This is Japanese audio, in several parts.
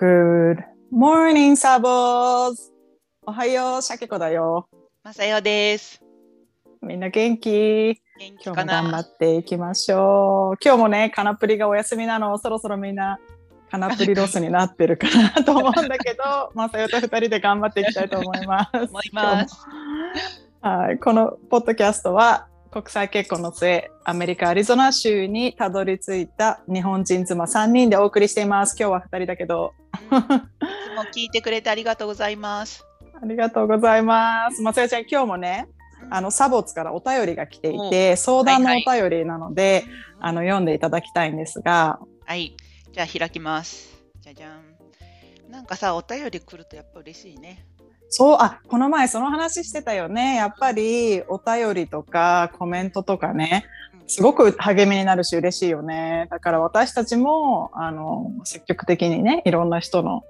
Good morning, サボーズおはよう、シャケ子だよ。まさよです。みんな元気?元気今日も頑張っていきましょう。今日もね、カナプリがお休みなの、そろそろみんなカナプリロスになってるかなと思うんだけど、まさよと二人で頑張っていきたいと思います。思いますはい、このポッドキャストは国際結婚の末、アメリカ・アリゾナ州にたどり着いた日本人妻3人でお送りしています。今日は2人だけど、うんいつも聞いてくれてありがとうございます。ありがとうございます。まさよちゃん、今日もね、あのサボツからお便りが来ていて、相談のお便りなので、あの読んでいただきたいんですが、はい、じゃあ開きます。じゃじゃん。なんかさ、お便り来るとやっぱ嬉しいね。そう、あ、この前その話してたよね。やっぱりお便りとかコメントとかね、すごく励みになるし嬉しいよね。だから私たちも、あの、積極的にね、いろんな人の、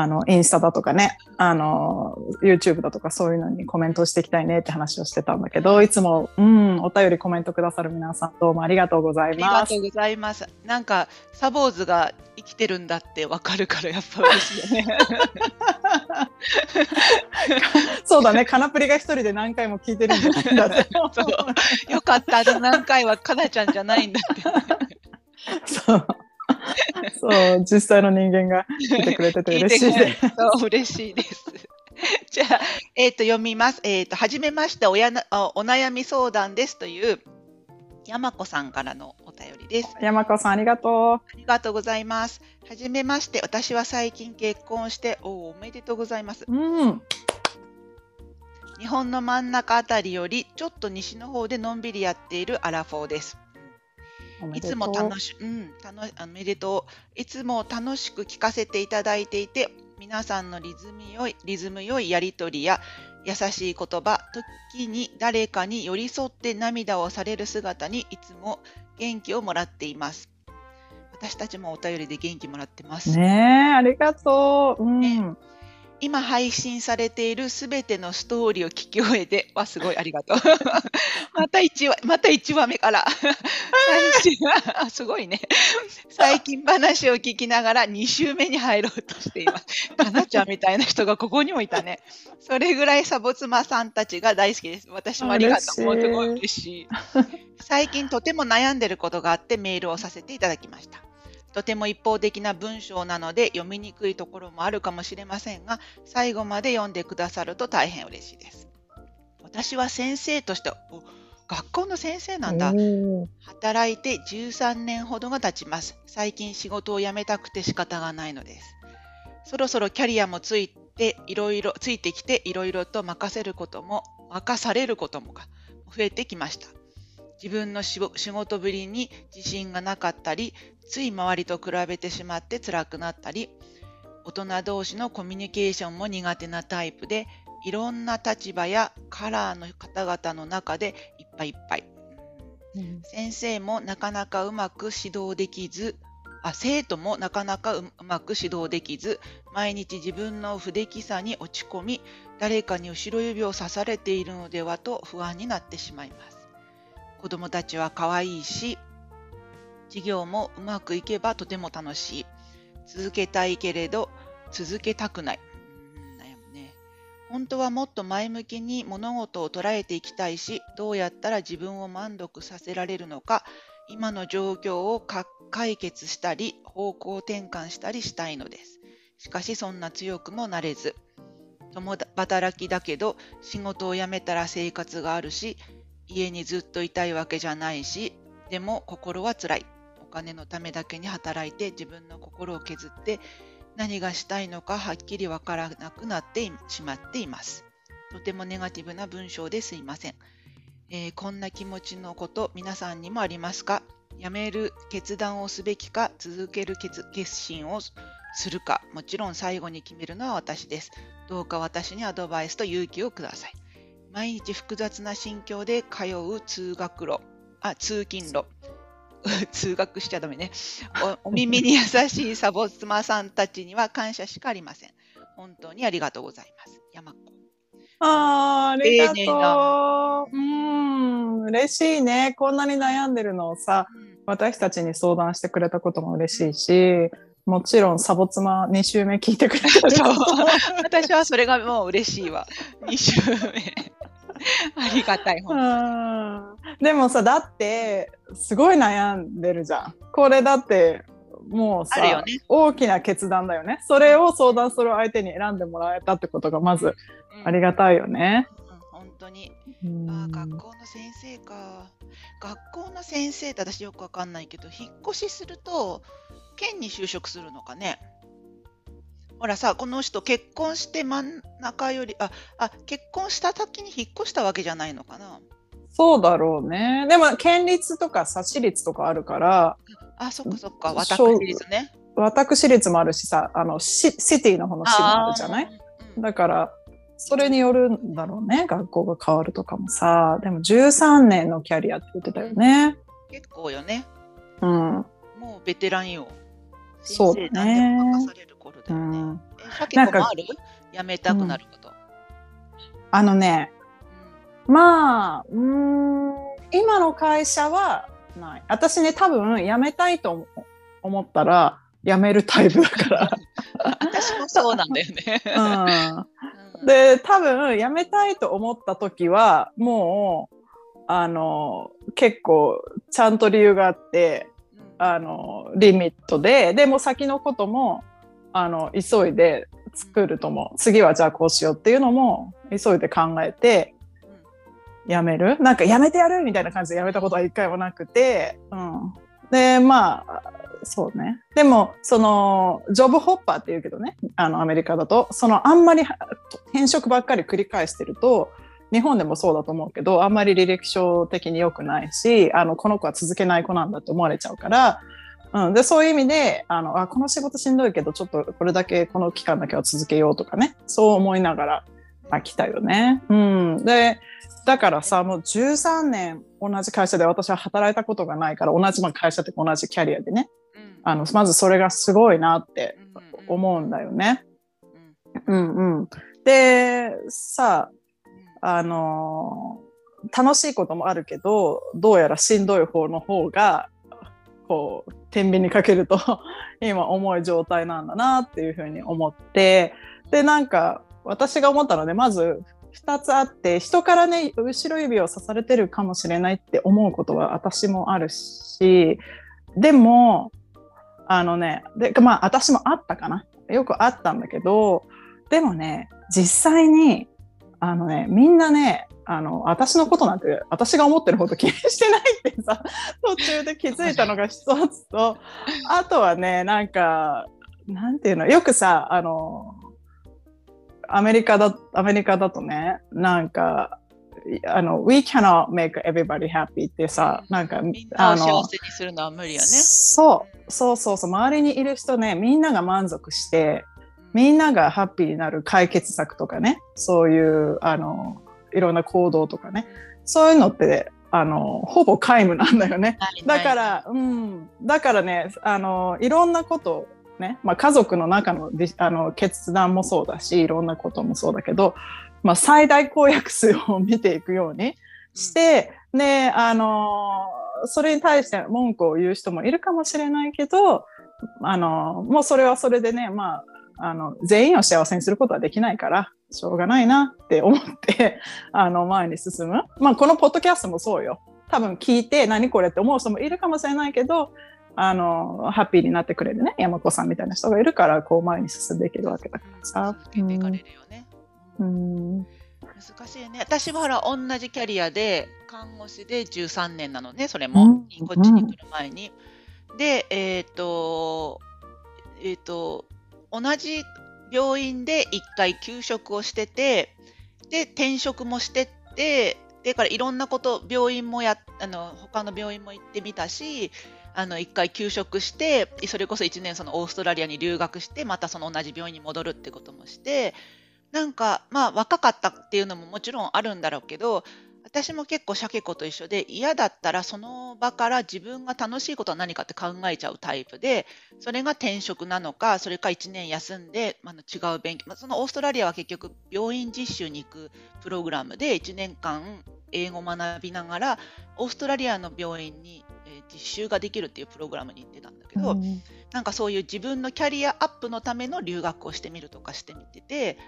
あの、インスタだとかね、あの、YouTube だとかそういうのにコメントしていきたいねって話をしてたんだけど、いつも、うん、お便りコメントくださる皆さんどうもありがとうございありがますと。うございます。なんかサボーズが生きてるんだってわかるからやっぱ嬉しいよね。そうだね、カナプリが一人で何回も聞いてるんじゃないんだって。よかった。あの何回はかなちゃんじゃないんだって。そう。そう、実際の人間が来てくれてて嬉しい です。そう嬉しいです。じゃあ、えっ、と、読みます。えっ、と、はじめましておやなあ、お悩み相談ですという、山子さんからのお便りです。山子さんありがとありがとうございます。はじめまして、私は最近結婚して、おおおめでとうございます。う。うん。日本の真ん中あたりより、ちょっと西の方でのんびりやっているアラフォーです。いつも楽し、うん、楽おめでとう。いつも楽しく聞かせていただいていて、皆さんのリズムよい、リズムよいやりとりや、優しい言葉、時に誰かに寄り添って涙をされる姿にいつも元気をもらっています。私たちもお便りで元気もらってます。ねえ、ありがとう。うん。ね今配信されているすべてのストーリーを聞き終えて、わ、すごいありがとう。また1話、また1話目から。最新あすごいね。最近話を聞きながら2週目に入ろうとしています。かなちゃんみたいな人がここにもいたね。それぐらいサボ妻さんたちが大好きです。私もありがとう。もうすごい嬉しい。最近とても悩んでることがあってメールをさせていただきました。とても一方的な文章なので読みにくいところもあるかもしれませんが、最後まで読んでくださると大変嬉しいです。私は先生として、お学校の先生なんだ。働いて13年ほどが経ちます。最近仕事を辞めたくて仕方がないのです。そろそろキャリアもついて、いろいろ、ついてきて、いろいろと任せることも、任されることもが増えてきました。自分の仕仕事ぶりに自信がなかったり、つい周りと比べてしまって辛くなったり、大人同士のコミュニケーションも苦手なタイプで、いろんな立場やカラーの方々の中でいっぱいいっぱい。うん先生もなかなかうまく指導できず、あ生徒もなかなかううまく指導できず、毎日自分の不出来さに落ち込み、誰かに後ろ指を刺されているのではと不安になってしまいます。子供たちは可愛いし、授業もうまくいけばとても楽しい。続けたいけれど、続けたくない。悩むね。本当はもっと前向きに物事を捉えていきたいし、どうやったら自分を満足させられるのか、今の状況を解決したり、方向転換したりしたいのです。しかしそんな強くもなれず、共働きだけど仕事を辞めたら生活があるし、家にずっといたいわけじゃないし、でも心は辛い。お金のためだけに働いて自分の心を削って何がしたいのかはっきりわからなくなってしまっています。とてもネガティブな文章ですいません。えーこんな気持ちのこと皆さんにもありますか？辞める決断をすべきか続ける決決心をするかもちろん最後に決めるのは私です。どうか私にアドバイスと勇気をください。毎日複雑な心境で通う通学路、あ、通勤路。通学しちゃダメね。おお耳に優しいサボ妻さんたちには感謝しかありません。本当にありがとうございます。山子。あーありがとう。うん、嬉しいね。こんなに悩んでるのをさ、うん私たちに相談してくれたことも嬉しいし、もちろんサボ妻2週目聞いてくれた そう私はそれがもう嬉しいわ。2週目。ありがたい、でもさだってすごい悩んでるじゃんこれだってもうさ、ね大きな決断だよねそれを相談する相手に選んでもらえたってことがまず。ありがたいよね。うん本当に。うんあー学校の先生か。学校の先生って私よくわかんないけど、引っ越しすると、県に就職するのかね。ほらさ、この人結婚して真ん中より、あ、あ、結婚した時に引っ越したわけじゃないのかな。そうだろうね。でも県立とかさ私立とかあるからあ、そっかそっか、私立ね。私立もあるしさあのシシティの方の市もあるじゃない？だからそれによるんだろうね。学校が変わるとかもさ。でも13年のキャリアって言ってたよね。結構よね。うん、もうベテランよ。そうだねね。ん、え、シャケ子もある？辞めたくなること。あのねまあうーん今の会社はない。私ね多分辞めたいと思思ったら辞めるタイプだか私もそうなんだよね。ら、ううんん、で多分辞めたいと思った時はもうあの結構ちゃんと理由があってうん。あのリミットででも先のこともあの急いで作ると思う次はじゃあこうしようっていうのも急いで考えてやめる？なんかやめてやるみたいな感じでやめたことは一回もなくて、うん、でまあそうね。でもそのジョブホッパーっていうけどねあのアメリカだとそのあんまり転職ばっかり繰り返してると日本でもそうだと思うけどあんまり履歴書的に良くないしあのこの子は続けない子なんだって思われちゃうから、うん、でそういう意味であのあこの仕事しんどいけどちょっとこれだけこの期間だけは続けようとかね。そう思いながらあ来たよね。うん、でだからさもう13年同じ会社で私は働いたことがないから同じまあ会社って同じキャリアでね。うん。あのまずそれがすごいなってうん思うんだよね。うん。うんうん、でさうんあの楽しいこともあるけどどうやらしんどい方の方がこう天秤にかけると 今重い状態なんだなっていうふうに思ってでなんか私が思ったのでまず2つあって人からね後ろ指を刺されてるかもしれないって思うことは私もあるしでもあのねでまあ私もあったかな。よくあったんだけどでもね実際にあのねみんなねあの私のことなんて私が思ってるほど気にしてないってさ 途中で気づいたのが一つとあとはねなんかなんていうのよくさあのアメリカだアメリカだとねなんかあの We cannot make everybody happy ってさなんかみんなをあの幸せにするのは無理よね。そうそうそうそう周りにいる人ねみんなが満足してみんながハッピーになる解決策とかねそういうあのいろんな行動とかねそういうのってあのほぼ皆無なんだよね。ないだから、うん、だからねあのいろんなことね、まあ、家族の中のあの決断もそうだしいろんなこともそうだけど、まあ、最大公約数を見ていくようにして、ねあのそれに対して文句を言う人もいるかもしれないけどあのもうそれはそれでね、まあ、あの全員を幸せにすることはできないからしょうがないなって思って あの前に進む、まあ、このポッドキャストもそうよ多分聞いて何これって思う人もいるかもしれないけどあのハッピーになってくれるね山子さんみたいな人がいるからこう前に進んでいけるわけだからさ。続けていかれるよね。うん難しいね。私はほら、同じキャリアで、看護師で13年なのね、それも、うんこっちに来る前に。で、えっ、と、えっ、と、同じ病院で1回休職をしてて、で、転職もしてって、でからいろんなこと、病院もや、あの、他の病院も行ってみたし、あの1回休職して、それこそ1年そのオーストラリアに留学して、またその同じ病院に戻るってこともして、なんかまあ若かったっていうのももちろんあるんだろうけど私も結構シャケ子と一緒で嫌だったらその場から自分が楽しいことは何かって考えちゃうタイプでそれが転職なのかそれか1年休んで、まあ、違う勉強、まあ、そのオーストラリアは結局病院実習に行くプログラムで1年間英語学びながらオーストラリアの病院に、えー実習ができるっていうプログラムに行ってたんだけど、うん。なんかそういう自分のキャリアアップのための留学をしてみるとかしてみてて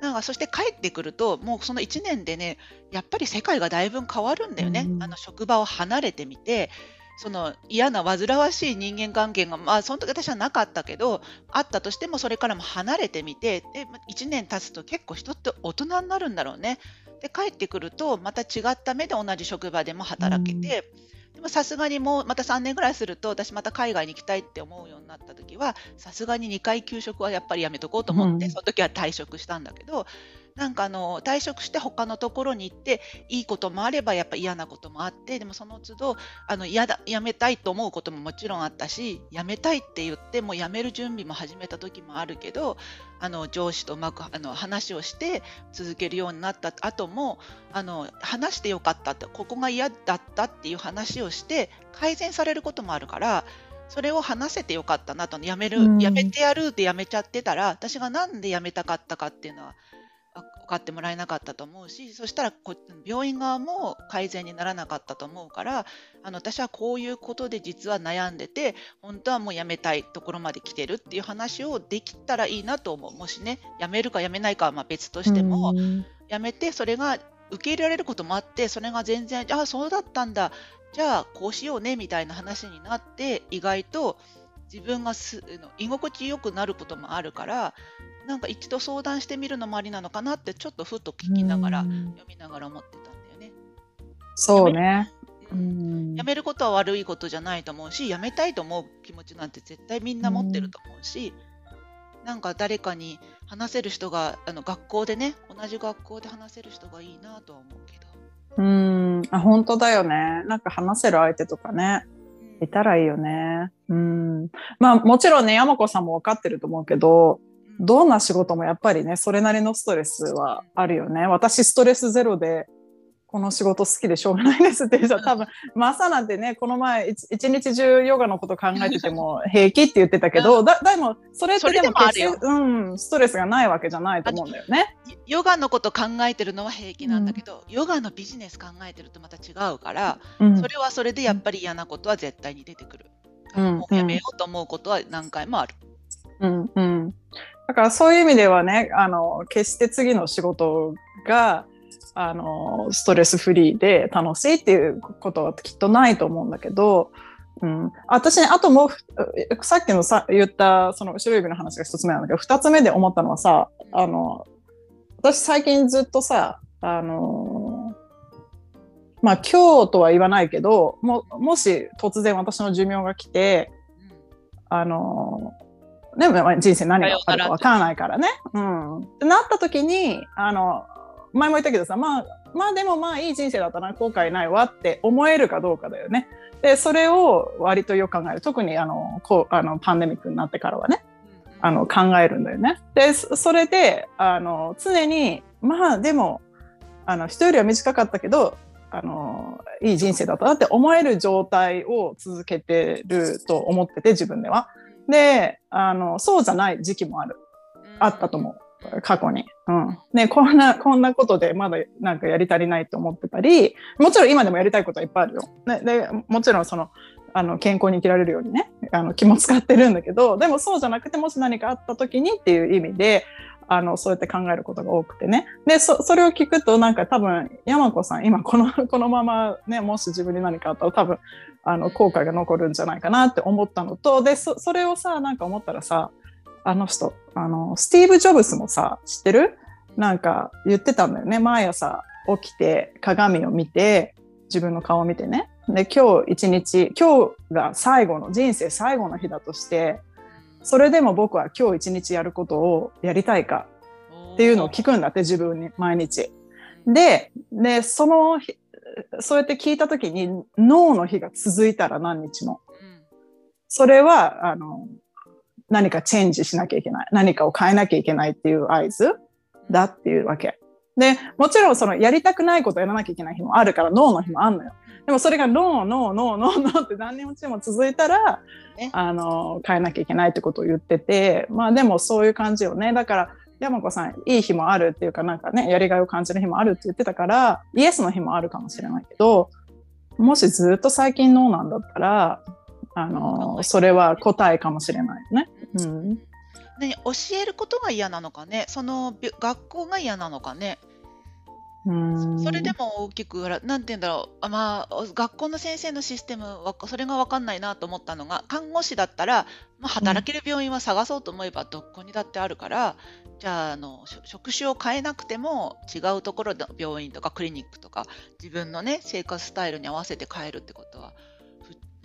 なんかそして帰ってくるともうその1年でねやっぱり世界がだいぶ変わるんだよね、うん。あの職場を離れてみてその嫌な煩わしい人間関係がまあその時私はなかったけどあったとしてもそれからも離れてみてでま1年経つと結構人って大人になるんだろうね。で帰ってくるとまた違った目で同じ職場でも働けて、でもさすがにもうまた3年ぐらいすると私また海外に行きたいって思うようになった時はさすがに2回給食はやっぱりやめとこうと思って、うん。その時は退職したんだけどなんかあの退職して他のところに行っていいこともあればやっぱ嫌なこともあってでもその都度あの嫌だ辞めたいと思うことももちろんあったし辞めたいって言ってもう辞める準備も始めた時もあるけどあの上司とうまくあの話をして続けるようになった後もあの話してよかったってここが嫌だったっていう話をして改善されることもあるからそれを話せてよかったなとやめる、うん。やめてやるってやめちゃってたら私がなんでやめたかったかっていうのはあ分かってもらえなかったと思うしそしたらこ病院側も改善にならなかったと思うからあの私はこういうことで実は悩んでて本当はもうやめたいところまで来てるっていう話をできたらいいなと思う。もしねやめるかやめないかはまあ別としても、うん。やめてそれが受け入れられることもあってそれが全然あそうだったんだ。じゃあこうしようねみたいな話になって意外と自分がす居心地よくなることもあるからなんか一度相談してみるのもありなのかなってちょっとふと聞きながら、うん読みながら思ってたんだよね。そうね。ううんんやめることは悪いことじゃないと思うしやめたいと思う気持ちなんて絶対みんな持ってると思うし、なんか誰かに話せる人があの学校でね同じ学校で話せる人がいいなとは思うけど。うん、あ本当だよね。なんか話せる相手とかね、うんいたらいいよね。うん。まあもちろんね、山子さんも分かってると思うけど、どんな仕事もやっぱりね、それなりのストレスはあるよね。私ストレスゼロで、この仕事好きでしょうがないですっていう人は多分、マサなんてね、この前一一日中ヨガのこと考えてても平気って言ってたけど、だでも、それってでもあるよ決して、うん、ストレスがないわけじゃないと思うんだよね。ヨガのこと考えてるのは平気なんだけど、ヨガのビジネス考えてるとまた違うから、うんそれはそれでやっぱり嫌なことは絶対に出てくる。うんもうやめようと思うことは何回もある。うんうん、だからそういう意味ではねあの決して次の仕事があのストレスフリーで楽しいっていうことはきっとないと思うんだけど、うん、私ねあともうふさっきのさ言ったその後ろ指の話が一つ目なんだけど二つ目で思ったのはさあの私最近ずっとさあのまあ今日とは言わないけどももし突然私の寿命が来てあのね、まあ人生何があるかわからないからね。うん。なった時に、あの、前も言ったけどさ、まあ、まあでもまあいい人生だったな、後悔ないわって思えるかどうかだよね。で、それを割とよく考える。特にあの、こう、あの、パンデミックになってからはね、あの、考えるんだよね。で、そそれで、あの、常に、まあでも、あの、人よりは短かったけど、あの、いい人生だったなって思える状態を続けてると思ってて、自分では。で、あの、そうじゃない時期もある。あったと思う。過去に。うん。ね、こんな、こんなことでまだなんかやり足りないと思ってたり、もちろん今でもやりたいことはいっぱいあるよ。ね、で、もちろんその、あの、健康に生きられるようにね、あの、気も使ってるんだけど、でもそうじゃなくて、もし何かあった時にっていう意味で、あの、そうやって考えることが多くてね。で、そ、れを聞くと、なんか多分、山子さん、今この、このままね、もし自分に何かあったら多分、あの、後悔が残るんじゃないかなって思ったのと、で、そ、それをさ、なんか思ったらさ、あの人、あの、スティーブ・ジョブスもさ、知ってる？なんか言ってたんだよね。毎朝起きて鏡を見て、自分の顔を見てね。で、今日一日、今日が最後の、人生最後の日だとして、それでも僕は今日一日やることをやりたいかっていうのを聞くんだって、自分に毎日。で、で、その、そうやって聞いたときに、脳の日が続いたら何日も。それは、あの、何かチェンジしなきゃいけない。何かを変えなきゃいけないっていう合図だっていうわけ。で、もちろんそのやりたくないことをやらなきゃいけない日もあるから、脳の日もあんのよ。でもそれがノーノーノーノーノーって何日も続いたら、ねあの、変えなきゃいけないってことを言ってて、まあでもそういう感じよね。だから、山子さん、いい日もあるっていうか、なんかね、やりがいを感じる日もあるって言ってたから、イエスの日もあるかもしれないけど、もしずっと最近ノーなんだったらあのそれは答えかもしれないよね。うん何教えることが嫌なのかねそのび学校が嫌なのかね。うん。それでも大きくなんて言うんだろう。あまあ学校の先生のシステムそれが分かんないなと思ったのが看護師だったら、まあ、働ける病院は探そうと思えばどこにだってあるから、じゃああの職種を変えなくても違うところの病院とかクリニックとか自分のね生活スタイルに合わせて変えるってことは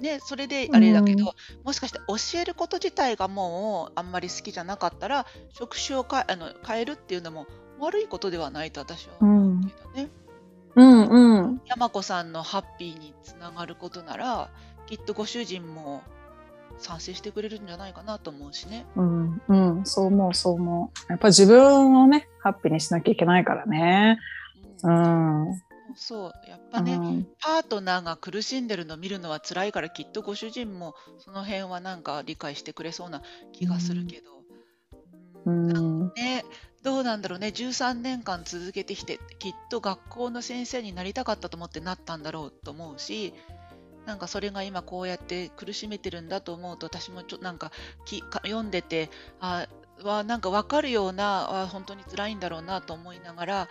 ふねそれであれだけど、もしかして教えること自体がもうあんまり好きじゃなかったら職種をかあの変えるっていうのも悪いことではないと私は思うけどね。うん。うん山子さんのハッピーにつながることならきっとご主人も賛成してくれるんじゃないかなと思うしね。うんうん。そう思うそう思う。やっぱ自分をねハッピーにしなきゃいけないからね。ううんんそうやっぱね、うん。パートナーが苦しんでるの見るのは辛いからきっとご主人もその辺はなんか理解してくれそうな気がするけど、ううん。んねどうなんだろうね13年間続けてきてきっと学校の先生になりたかったと思ってなったんだろうと思うしなんかそれが今こうやって苦しめてるんだと思うと私もちょなんかきか読んでてあはなんか分かるようなあ本当に辛いんだろうなと思いながら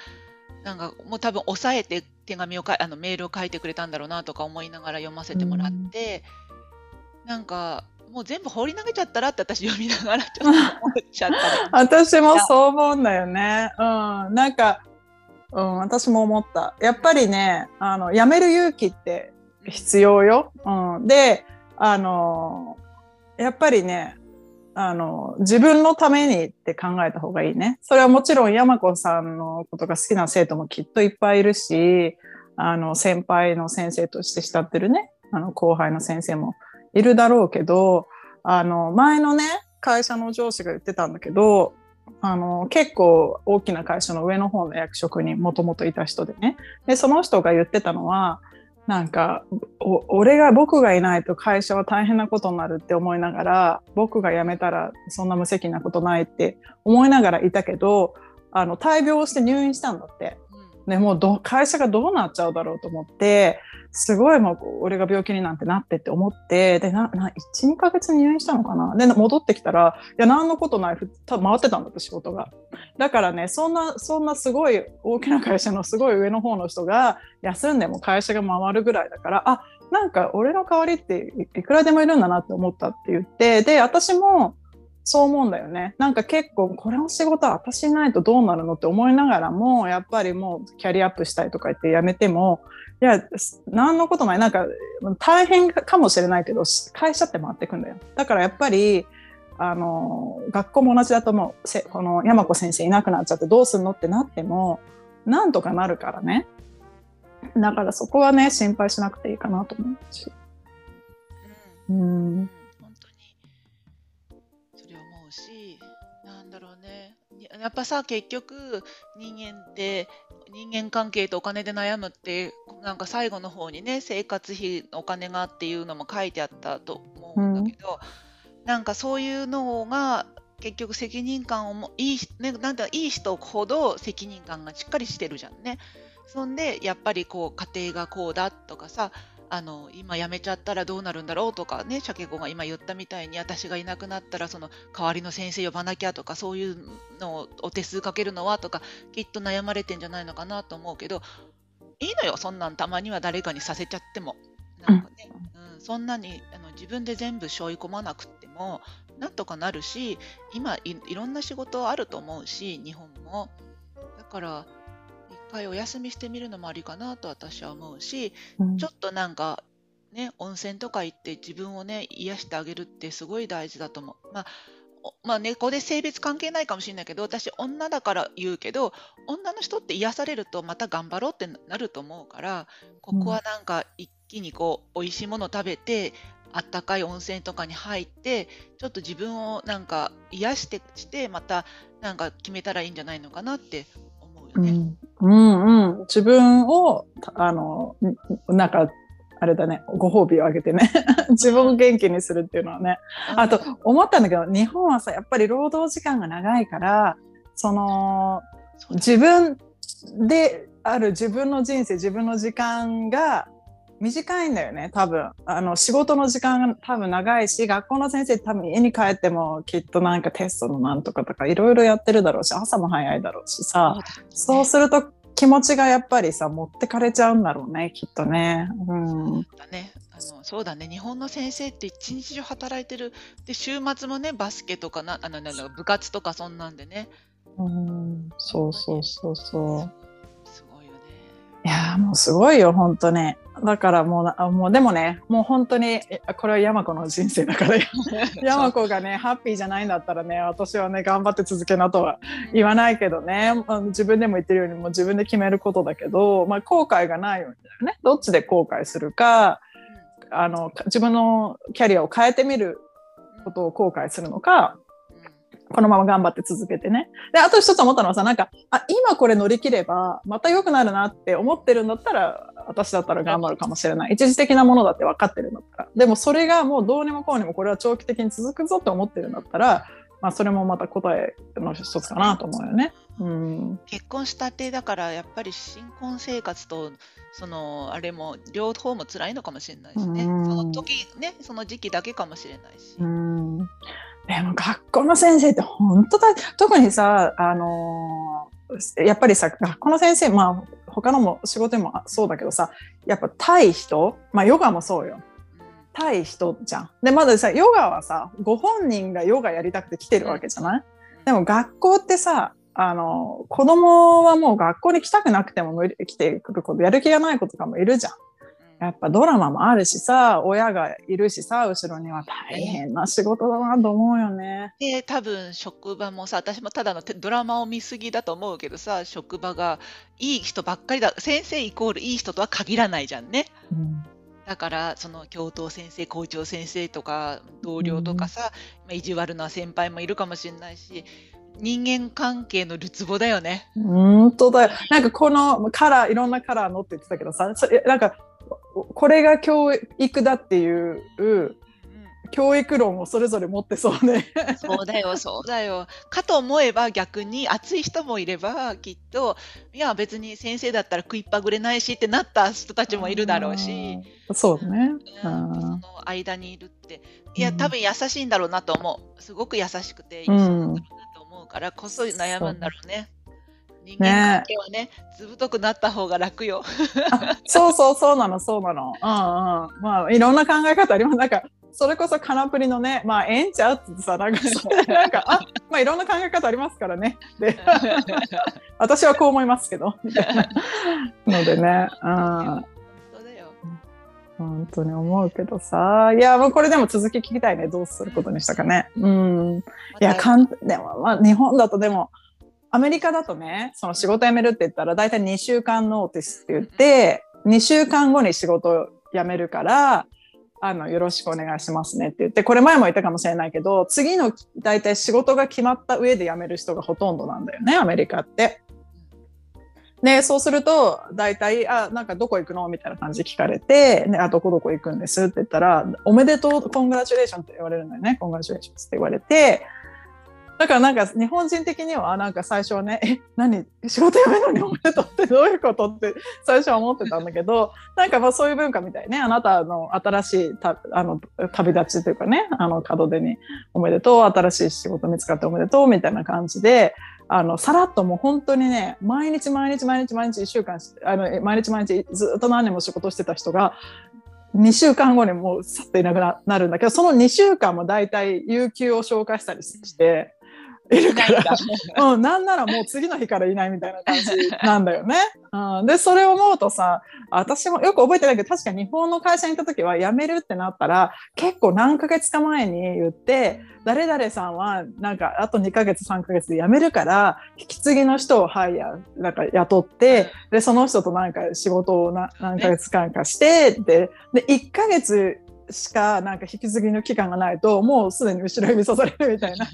なんかもう多分抑えて手紙をかあのメールを書いてくれたんだろうなとか思いながら読ませてもらって、なんかもう全部放り投げちゃったらって私読みながらちょっと 思っちゃったね私もそう思うんだよね。うん、なんか、うん、私も思った。やっぱりね、あの、やめる勇気って必要よ。うん、で、あの、やっぱりね、あの、自分のためにって考えた方がいいね。それはもちろん山子さんのことが好きな生徒もきっといっぱいいるし、あの、先輩の先生として慕ってるね、あの、後輩の先生もいるだろうけど、あの、前のね、会社の上司が言ってたんだけど、あの、結構大きな会社の上の方の役職にもともといた人でね。で、その人が言ってたのは、なんか、お俺が、僕がいないと会社は大変なことになるって思いながら、僕が辞めたらそんな無責任なことないって思いながらいたけど、あの、大病して入院したんだって。ね、もうど会社がどうなっちゃうだろうと思って、すごいもう俺が病気になんてなってって思って、で、な、な、1、2ヶ月入院したのかな？で、戻ってきたら、いや、何のことない、多分回ってたんだって仕事が。だからね、そんな、そんなすごい大きな会社のすごい上の方の人が休んでも会社が回るぐらいだから、あ、なんか俺の代わりっていくらでもいるんだなって思ったって言って、で、私もそう思うんだよね。なんか結構これの仕事は私いないとどうなるのって思いながらも、やっぱりもうキャリアアップしたいとか言って辞めても、いや、何のことない。なんか大変かもしれないけど、会社って回ってくんだよ。だからやっぱり、あの、学校も同じだと思う。せこの山子先生いなくなっちゃってどうすんのってなっても、なんとかなるからね。だからそこはね、心配しなくていいかなと思うし。ううんやっぱさ結局人間って人間関係とお金で悩むってなんか最後の方にね生活費お金がっていうのも書いてあったと思うんだけど、なんかそういうのが結局責任感をもいい,、ね、なんだいい人ほど責任感がしっかりしてるじゃんね。そんでやっぱりこう家庭がこうだとかさあの今辞めちゃったらどうなるんだろうとかね鮭子が今言ったみたいに私がいなくなったらその代わりの先生呼ばなきゃとかそういうのをお手数かけるのはとかきっと悩まれてんじゃないのかなと思うけどいいのよそんなんたまには誰かにさせちゃっても。なんかねうん、そんなにあの自分で全部背負い込まなくってもなんとかなるし今いろんな仕事あると思うし日本もだから回お休みしてみるのもありかなと私は思うしうんちょっとなんかね温泉とか行って自分をね癒してあげるってすごい大事だと思う。まあおまあね、ここで性別関係ないかもしれないけど私女だから言うけど女の人って癒されるとまた頑張ろうってなると思うからここはなんか一気にこう美味しいもの食べてあったかい温泉とかに入ってちょっと自分をなんか癒してしてまたなんか決めたらいいんじゃないのかなってね。うん。うんうん、自分をたあのんなんかあれだね。ご褒美をあげてね。自分を元気にするっていうのはね。あと思ったんだけど日本はさやっぱり労働時間が長いからその自分である自分の人生自分の時間が短いんだよね多分。あの仕事の時間が多分長いし学校の先生多分家に帰ってもきっとなんかテストのなんとかとかいろいろやってるだろうし朝も早いだろうしさそうすると気持ちがやっぱりさ持ってかれちゃうんだろうねきっとね。うん。だね。あのそうだね。日本の先生って一日中働いてる。で週末もねバスケとかなあのなんだ部活とかそんなんでね。うん。そうそうそうそう。いやーもうすごいよ本当ね。だからもうなもうでもねもう本当にえこれは山子の人生だから。山子がねハッピーじゃないんだったらね私はね頑張って続けなとは言わないけどね。自分でも言ってるようにもう自分で決めることだけど、まあ、後悔がないようにだよね。どっちで後悔するかあのか自分のキャリアを変えてみることを後悔するのかこのまま頑張って続けてね。で、あと一つ思ったのはさ、なんか、あ、今これ乗り切れば、また良くなるなって思ってるんだったら、私だったら頑張るかもしれない。一時的なものだって分かってるんだったら。でもそれがもうどうにもこうにもこれは長期的に続くぞって思ってるんだったら、まあそれもまた答えの一つかなと思うよね。うん。結婚したてだからやっぱり新婚生活とそのあれも両方も辛いのかもしれないしね、うんその時ねその時期だけかもしれないし、うん。でも学校の先生って本当だ、特にさ、あのーやっぱりさ、学校の先生、まあ他のも仕事でもそうだけどさ、やっぱ対人、まあヨガもそうよ。対人じゃん。で、まださ、ヨガはさ、ご本人がヨガやりたくて来てるわけじゃない、でも学校ってさ、あの、子供はもう学校に来たくなくても来てくること、やる気がない子とかもいるじゃん。うんやっぱドラマもあるしさ、親がいるしさ、後ろには大変な仕事だなと思うよね。で多分職場もさ私もただのてドラマを見すぎだと思うけどさ職場がいい人ばっかりだ先生イコールいい人とは限らないじゃんね。うんだからその教頭先生校長先生とか同僚とかさ、まあ意地悪な先輩もいるかもしれないし人間関係のるつぼだよね。本当だよ。なんかこのカラー、いろんなカラーのって言ってたけどさ、なんかこれが教育だっていううん教育論をそれぞれ持ってそうね。そうだよ、そうだよ。かと思えば逆に熱い人もいればきっといや別に先生だったら食いっぱぐれないしってなった人たちもいるだろうし、うん。そうね。うんうんその間にいるっていや多分優しいんだろうなと思うすごく優しくていいうん人だろうなと思うからこそ悩むんだろうね。人間関係はねずぶとくなった方が楽よ。あそうそうそうなのそうなの。うんうん。まあいろんな考え方あります。なんかそれこそカナプリのね、まあええんちゃうってさ、なんかなんかあまあいろんな考え方ありますからね。で、私はこう思いますけどのでね。うん。本当に思うけどさ。いや、もうこれでも続き聞きたいね。どうすることにしたかね。うん。いや、かん、でも、まあ、日本だとでも、アメリカだとね、その仕事辞めるって言ったら、大体2週間ノーティスって言って、2週間後に仕事辞めるから、あの、よろしくお願いしますねって言って、これ前も言ったかもしれないけど、次の大体仕事が決まった上で辞める人がほとんどなんだよね、アメリカって。で、そうすると、大体、あ、なんかどこ行くのみたいな感じ聞かれて、ね、あ、どこどこ行くんですって言ったら、おめでとう、コングラチュレーションって言われるのよね。コングラチュレーションって言われて、だからなんか日本人的にはなんか最初はね、え、何仕事辞めるのにおめでとうってどういうことって最初は思ってたんだけど、なんかまあそういう文化みたいね。あなたの新しいたあの旅立ちというかね、あの門出におめでとう、新しい仕事見つかっておめでとうみたいな感じで、あの、さらっともう本当にね、毎日毎日毎日毎日一週間、あの、毎日毎日ずっと何年も仕事してた人が、2週間後にもうさっといなくなるんだけど、その2週間も大体有給を紹介したりして、いるから、うん、なんならもう次の日からいないみたいな感じなんだよね。うん、で、それを思うとさ、私もよく覚えてないけど、確か日本の会社に行った時は辞めるってなったら、結構何ヶ月か前に言って、誰々さんはなんかあと2ヶ月3ヶ月で辞めるから、引き継ぎの人をハイヤー、なんか雇って、で、その人となんか仕事をな何ヶ月間かして、で、で、1ヶ月しかなんか引き継ぎの期間がないと、もうすでに後ろ指さされるみたいな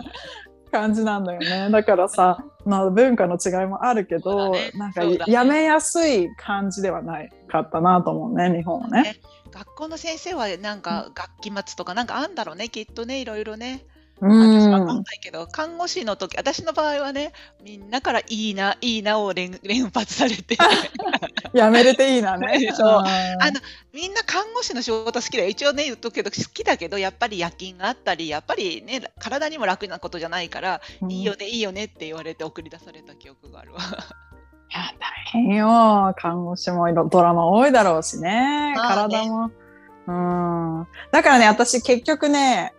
感じなんだよね。だからさ、まあ、文化の違いもあるけど、ねなんかやめやすい感じではないかったなと思うね、日本はね。学校の先生はなんか学期末とかなんかあんだろうねきっとねいろいろね。私わかんないけど、看護師の時、私の場合はね、みんなからいいな、いいなを連連発されて。やめれていいなね。そうあのみんな看護師の仕事好きだよ。一応ね、言っとくけど、好きだけど、やっぱり夜勤があったり、やっぱりね、体にも楽なことじゃないから、うんいいよね、いいよねって言われて送り出された記憶があるわ。いや、大変よ。看護師もいろドラマ多いだろうしね体も。うん。だからね、私結局ね、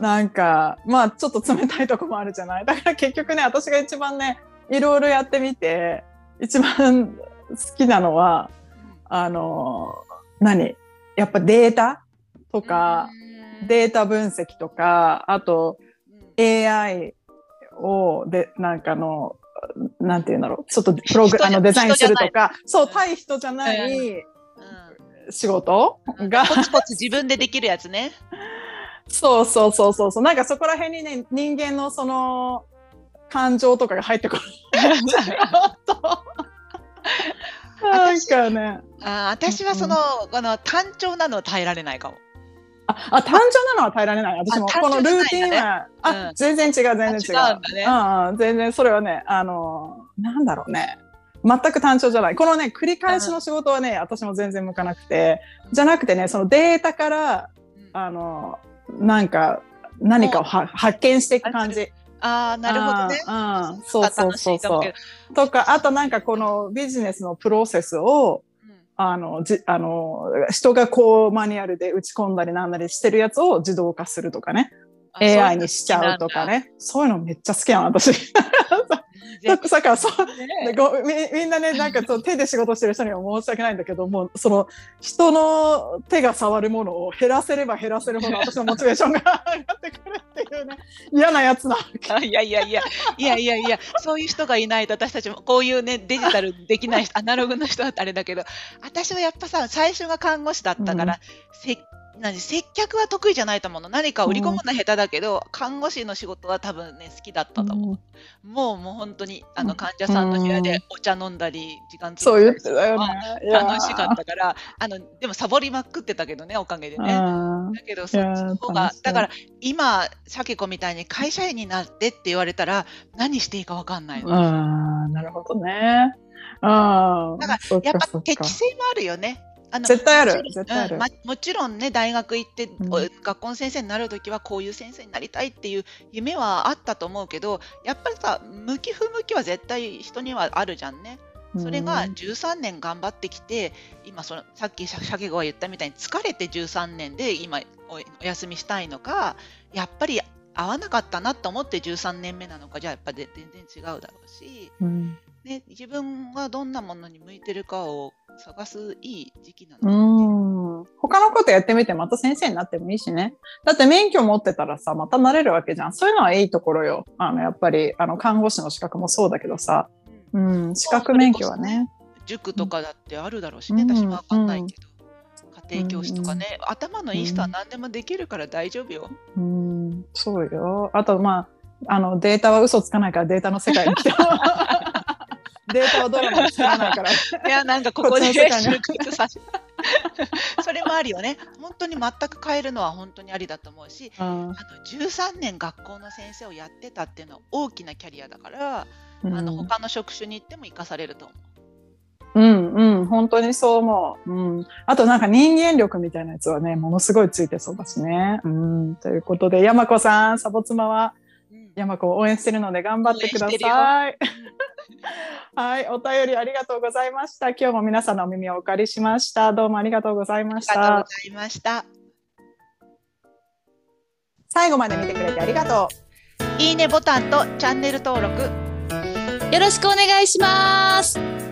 なんか、まあちょっと冷たいとこもあるじゃない？だから結局ね、私が一番ね、いろいろやってみて、一番好きなのは、あの、何？やっぱデータとか、データ分析とか、あと、AI をでなんかのなんていうんだろう？ちょっとプログあのデザインするとかそううん対人じゃないうん。仕事うんが、コツコツ自分でできるやつね。そうそうそうそうそう。なんかそこら辺にね人間のその感情とかが入ってくるなん かね。あー私はその、この単調なのは耐えられないかも。ああ単純なのは耐えられない。私もあこのルーティンは、あうん。全然違う全然違う。あ違うん全然それはねあのなんだろうね。全く単調じゃない。このね繰り返しの仕事はね、私も全然向かなくて。じゃなくてねそのデータからうん。あのなんか何かをは発見していく感じああ、なるほどね。うんそうそうそうそうとかあとなんかこのビジネスのプロセスをうんあの、じ、あの、人がこうマニュアルで打ち込んだりなんだりしてるやつを自動化するとかね。AI にしちゃうとかね。そういうのめっちゃ好きなの、私。だからそう、対ねごみみんなね、なんかそう手で仕事してる人には申し訳ないんだけども、その人の手が触るものを減らせれば減らせるほど 私のモチベーションが上がってくるっていうね、嫌なやつな。あいやいやいや、いやいやいや、そういう人がいないと私たちもこういうね、デジタルできない人、アナログの人だってあれだけど、私はやっぱさ、最初が看護師だったから、せ何接客は得意じゃないと思うの。何か売り込むのは下手だけど、看護師の仕事は多分ね、好きだったと思う。もうもう本当にあの患者さんの部屋でお茶飲んだり、時間そう言って楽しかったから、あのでもサボりまくってたけどね、おかげでね。うんだけどそっちの方がだから今シャケ子みたいに会社員になってって言われたら何していいかわかんないの。うん、なるほどね。うん。だからやっぱ適性もあるよね。あの絶対ある。もちろん絶対ある。うんまもちろんね大学行って、うん。お学校の先生になるときはこういう先生になりたいっていう夢はあったと思うけどやっぱりさ向き不向きは絶対人にはあるじゃんね。それが13年頑張ってきて今そのさっきシャケ子が言ったみたいに疲れて13年で今おお休みしたいのかやっぱり合わなかったなと思って13年目なのかじゃあやっぱり全然違うだろうし、うんね、自分がどんなものに向いてるかを探すいい時期なの、うん。他のことやってみてまた先生になってもいいしね。だって免許持ってたらさ、またなれるわけじゃん。そういうのはいいところよ。あの、やっぱり、あの、看護師の資格もそうだけどさ。うんうん、資格免許はね。塾とかだってあるだろうしね、うん私もわかんないけど、家庭教師とかね、頭のいい人は何でもできるから大丈夫よ。うん、そうよ。あと、まあ、あの、データは嘘つかないからデータの世界に来ても。データはドラマにつかないから。いや、なんかここでさせ それもあるよね。本当に全く変えるのは本当にありだと思うし、うんあの13年学校の先生をやってたっていうのは大きなキャリアだから、あの他の職種に行っても生かされると思う。うんうん、本当にそう思う。うん。あとなんか人間力みたいなやつはね、ものすごいついてそうだしね。うん。ということで、山子さん、サボ妻はうん山子を応援してるので頑張ってください。はい、お便りありがとうございました。今日も皆さんのお耳をお借りしました。どうもありがとうございましありがとうごた。ざいました。最後まで見てくれてありがとう。いいねボタンとチャンネル登録よろしくお願いします。